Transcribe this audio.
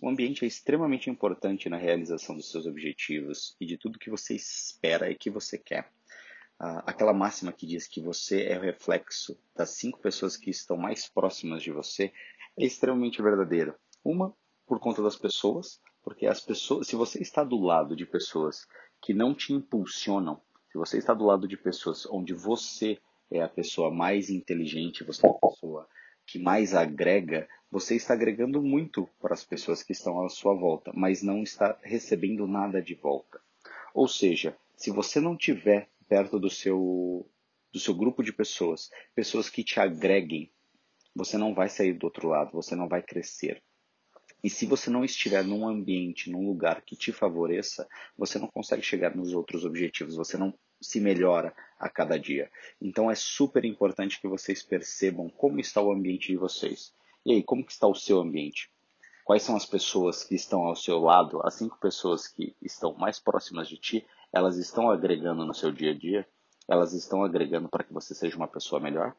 O ambiente é extremamente importante na realização dos seus objetivos e de tudo que você espera e que você quer. Ah, aquela máxima que diz que você é o reflexo das cinco pessoas que estão mais próximas de você é extremamente verdadeira. Uma, por conta das pessoas, porque as pessoas, se você está do lado de pessoas que não te impulsionam, se você está do lado de pessoas onde você é a pessoa mais inteligente, você é a pessoa que mais agrega, você está agregando muito para as pessoas que estão à sua volta, mas não está recebendo nada de volta. Ou seja, se você não tiver perto do seu do seu grupo de pessoas, pessoas que te agreguem, você não vai sair do outro lado, você não vai crescer. E se você não estiver num ambiente, num lugar que te favoreça, você não consegue chegar nos outros objetivos, você não se melhora a cada dia. Então é super importante que vocês percebam como está o ambiente de vocês. E aí, como está o seu ambiente? Quais são as pessoas que estão ao seu lado? As cinco pessoas que estão mais próximas de ti, elas estão agregando no seu dia a dia? Elas estão agregando para que você seja uma pessoa melhor?